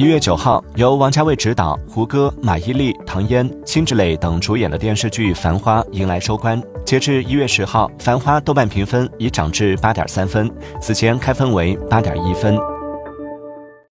一月九号，由王家卫执导、胡歌、马伊琍、唐嫣、辛芷蕾等主演的电视剧《繁花》迎来收官。截至一月十号，《繁花》豆瓣评分已涨至八点三分，此前开分为八点一分。